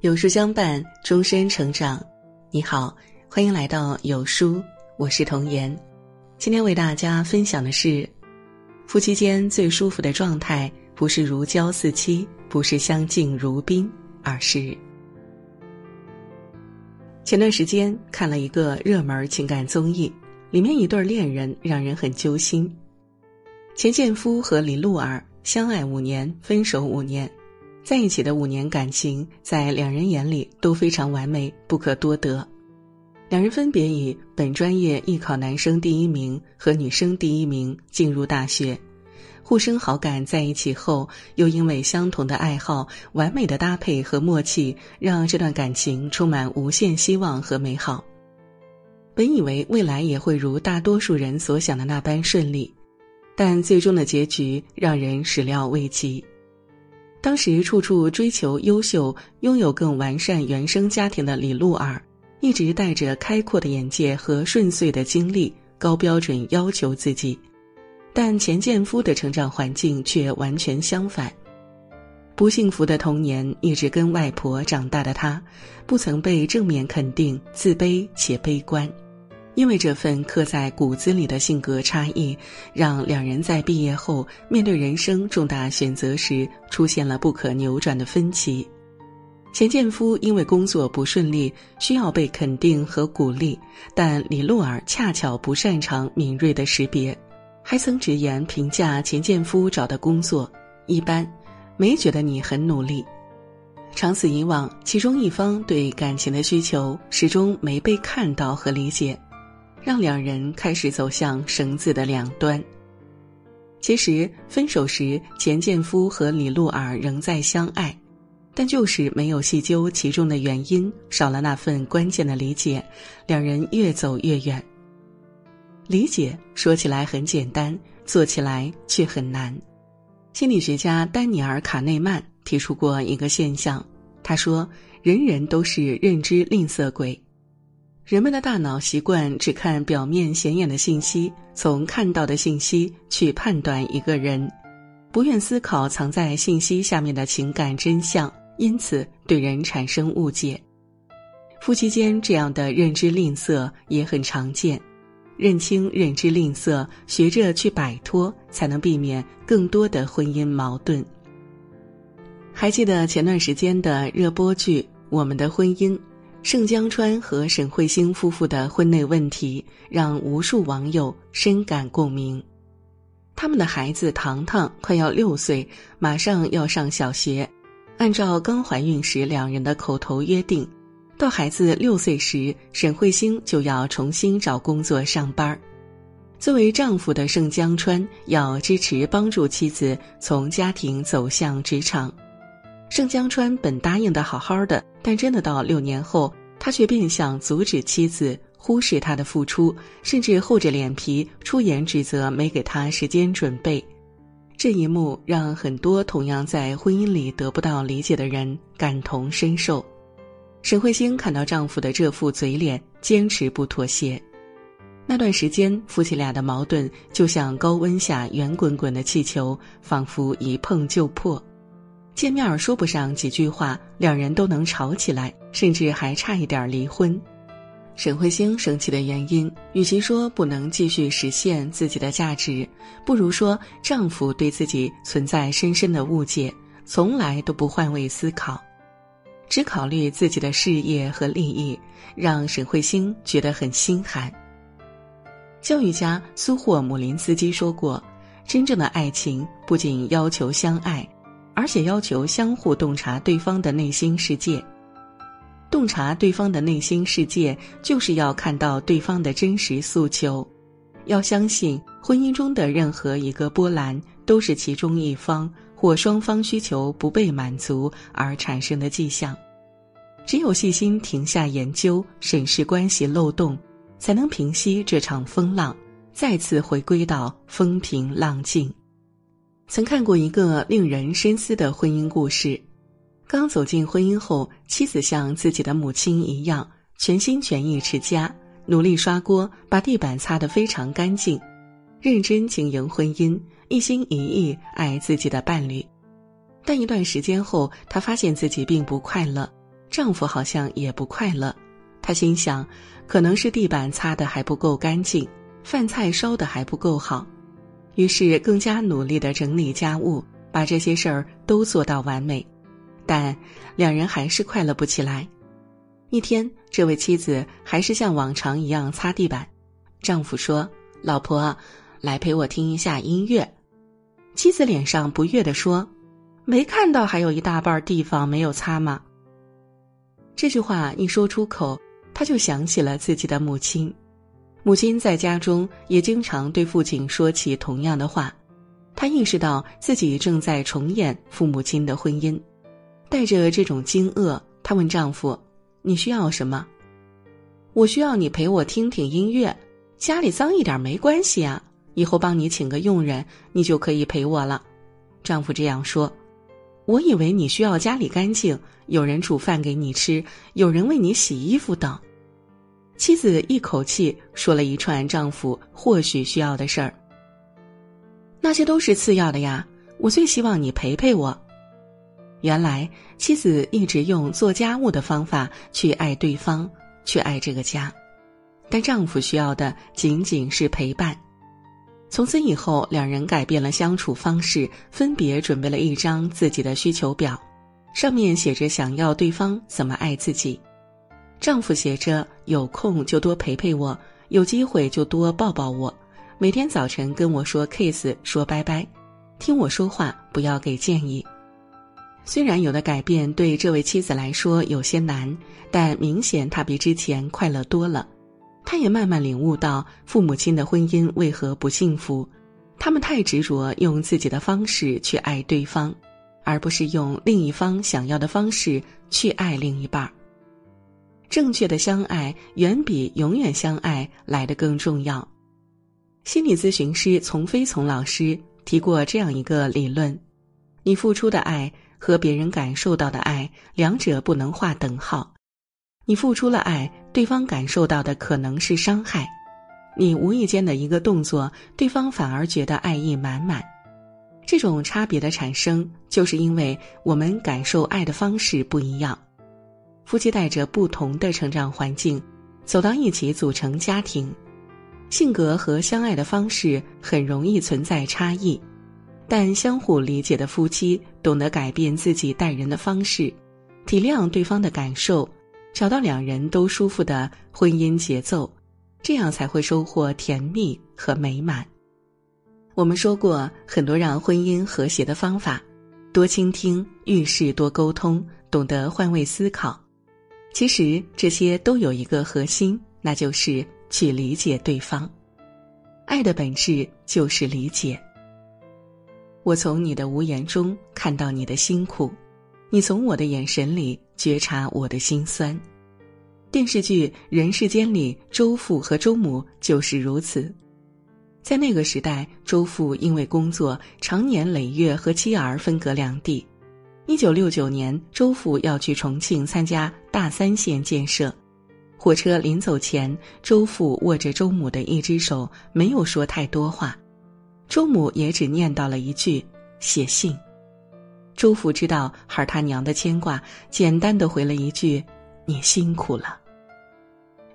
有书相伴，终身成长。你好，欢迎来到有书，我是童言。今天为大家分享的是，夫妻间最舒服的状态，不是如胶似漆，不是相敬如宾，而是……前段时间看了一个热门情感综艺，里面一对恋人让人很揪心。钱建夫和李露儿相爱五年，分手五年。在一起的五年感情，在两人眼里都非常完美，不可多得。两人分别以本专业艺考男生第一名和女生第一名进入大学，互生好感，在一起后又因为相同的爱好，完美的搭配和默契，让这段感情充满无限希望和美好。本以为未来也会如大多数人所想的那般顺利，但最终的结局让人始料未及。当时处处追求优秀、拥有更完善原生家庭的李露儿，一直带着开阔的眼界和顺遂的经历，高标准要求自己。但钱建夫的成长环境却完全相反，不幸福的童年，一直跟外婆长大的他，不曾被正面肯定，自卑且悲观。因为这份刻在骨子里的性格差异，让两人在毕业后面对人生重大选择时出现了不可扭转的分歧。钱建夫因为工作不顺利，需要被肯定和鼓励，但李露儿恰巧不擅长敏锐的识别，还曾直言评价钱建夫找的工作一般，没觉得你很努力。长此以往，其中一方对感情的需求始终没被看到和理解。让两人开始走向绳子的两端。其实分手时，钱建夫和李露儿仍在相爱，但就是没有细究其中的原因，少了那份关键的理解，两人越走越远。理解说起来很简单，做起来却很难。心理学家丹尼尔·卡内曼提出过一个现象，他说：“人人都是认知吝啬鬼。”人们的大脑习惯只看表面显眼的信息，从看到的信息去判断一个人，不愿思考藏在信息下面的情感真相，因此对人产生误解。夫妻间这样的认知吝啬也很常见，认清认知吝啬，学着去摆脱，才能避免更多的婚姻矛盾。还记得前段时间的热播剧《我们的婚姻》？盛江川和沈慧星夫妇的婚内问题让无数网友深感共鸣。他们的孩子糖糖快要六岁，马上要上小学。按照刚怀孕时两人的口头约定，到孩子六岁时，沈慧星就要重新找工作上班。作为丈夫的盛江川要支持帮助妻子从家庭走向职场。盛江川本答应的好好的，但真的到六年后，他却变相阻止妻子，忽视他的付出，甚至厚着脸皮出言指责没给他时间准备。这一幕让很多同样在婚姻里得不到理解的人感同身受。沈慧星看到丈夫的这副嘴脸，坚持不妥协。那段时间，夫妻俩的矛盾就像高温下圆滚滚的气球，仿佛一碰就破。见面说不上几句话，两人都能吵起来，甚至还差一点离婚。沈慧星生气的原因，与其说不能继续实现自己的价值，不如说丈夫对自己存在深深的误解，从来都不换位思考，只考虑自己的事业和利益，让沈慧星觉得很心寒。教育家苏霍姆林斯基说过：“真正的爱情不仅要求相爱。”而且要求相互洞察对方的内心世界，洞察对方的内心世界，就是要看到对方的真实诉求。要相信婚姻中的任何一个波澜，都是其中一方或双方需求不被满足而产生的迹象。只有细心停下研究、审视关系漏洞，才能平息这场风浪，再次回归到风平浪静。曾看过一个令人深思的婚姻故事：刚走进婚姻后，妻子像自己的母亲一样全心全意持家，努力刷锅，把地板擦得非常干净。认真经营婚姻，一心一意爱自己的伴侣。但一段时间后，她发现自己并不快乐，丈夫好像也不快乐。她心想，可能是地板擦得还不够干净，饭菜烧得还不够好，于是更加努力的整理家务，把这些事儿都做到完美。但两人还是快乐不起来。一天，这位妻子还是像往常一样擦地板，丈夫说：“老婆，来陪我听一下音乐。”妻子脸上不悦地说：“没看到还有一大半地方没有擦吗？”这句话一说出口，他就想起了自己的母亲。母亲在家中也经常对父亲说起同样的话，他意识到自己正在重演父母亲的婚姻。带着这种惊愕，她问丈夫：“你需要什么？”“我需要你陪我听听音乐。家里脏一点没关系啊，以后帮你请个佣人，你就可以陪我了。”丈夫这样说。“我以为你需要家里干净，有人煮饭给你吃，有人为你洗衣服等。”妻子一口气说了一串丈夫或许需要的事儿。那些都是次要的呀，我最希望你陪陪我。原来妻子一直用做家务的方法去爱对方，去爱这个家，但丈夫需要的仅仅是陪伴。从此以后，两人改变了相处方式，分别准备了一张自己的需求表，上面写着想要对方怎么爱自己。丈夫写着有空就多陪陪我，有机会就多抱抱我，每天早晨跟我说 kiss 说拜拜，听我说话，不要给建议。虽然有的改变对这位妻子来说有些难，但明显她比之前快乐多了。她也慢慢领悟到父母亲的婚姻为何不幸福，他们太执着用自己的方式去爱对方，而不是用另一方想要的方式去爱另一半儿。正确的相爱远比永远相爱来得更重要。心理咨询师丛飞丛老师提过这样一个理论：你付出的爱。和别人感受到的爱，两者不能划等号。你付出了爱，对方感受到的可能是伤害；你无意间的一个动作，对方反而觉得爱意满满。这种差别的产生，就是因为我们感受爱的方式不一样。夫妻带着不同的成长环境，走到一起组成家庭，性格和相爱的方式很容易存在差异。但相互理解的夫妻懂得改变自己待人的方式，体谅对方的感受，找到两人都舒服的婚姻节奏，这样才会收获甜蜜和美满。我们说过很多让婚姻和谐的方法，多倾听，遇事多沟通，懂得换位思考。其实这些都有一个核心，那就是去理解对方。爱的本质就是理解。我从你的无言中看到你的辛苦，你从我的眼神里觉察我的心酸。电视剧《人世间》里，周父和周母就是如此。在那个时代，周父因为工作，常年累月和妻儿分隔两地。一九六九年，周父要去重庆参加大三线建设，火车临走前，周父握着周母的一只手，没有说太多话。周母也只念叨了一句“写信”，周父知道孩他娘的牵挂，简单的回了一句：“你辛苦了。”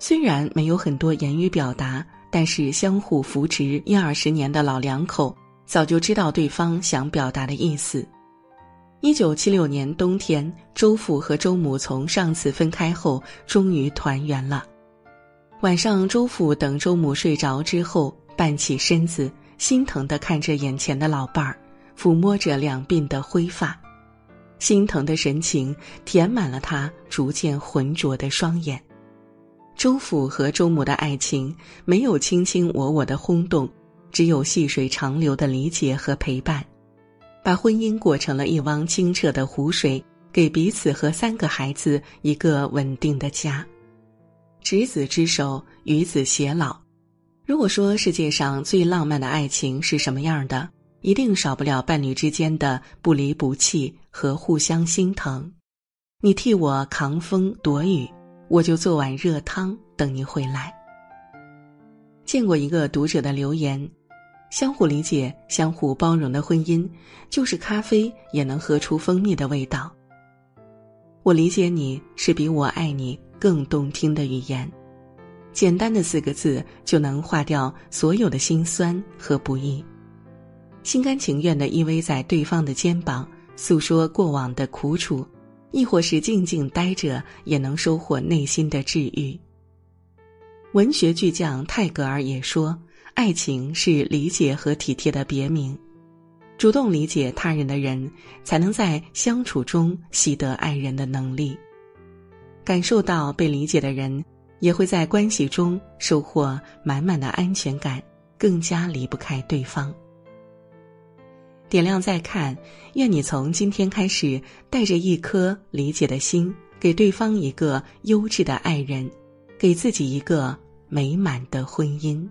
虽然没有很多言语表达，但是相互扶持一二十年的老两口早就知道对方想表达的意思。一九七六年冬天，周父和周母从上次分开后终于团圆了。晚上，周父等周母睡着之后，半起身子。心疼的看着眼前的老伴儿，抚摸着两鬓的灰发，心疼的神情填满了他逐渐浑浊的双眼。周父和周母的爱情没有卿卿我我的轰动，只有细水长流的理解和陪伴，把婚姻过成了一汪清澈的湖水，给彼此和三个孩子一个稳定的家。执子之手，与子偕老。如果说世界上最浪漫的爱情是什么样的，一定少不了伴侣之间的不离不弃和互相心疼。你替我扛风躲雨，我就做碗热汤等你回来。见过一个读者的留言：相互理解、相互包容的婚姻，就是咖啡也能喝出蜂蜜的味道。我理解你是比我爱你更动听的语言，简单的四个字就能化掉所有的辛酸和不易。心甘情愿的依偎在对方的肩膀，诉说过往的苦楚，亦或是静静待着，也能收获内心的治愈。文学巨匠泰戈尔也说：“爱情是理解和体贴的别名。主动理解他人的人，才能在相处中习得爱人的能力。感受到被理解的人，也会在关系中收获满满的安全感，更加离不开对方。”点亮再看，愿你从今天开始，带着一颗理解的心，给对方一个优质的爱人，给自己一个美满的婚姻。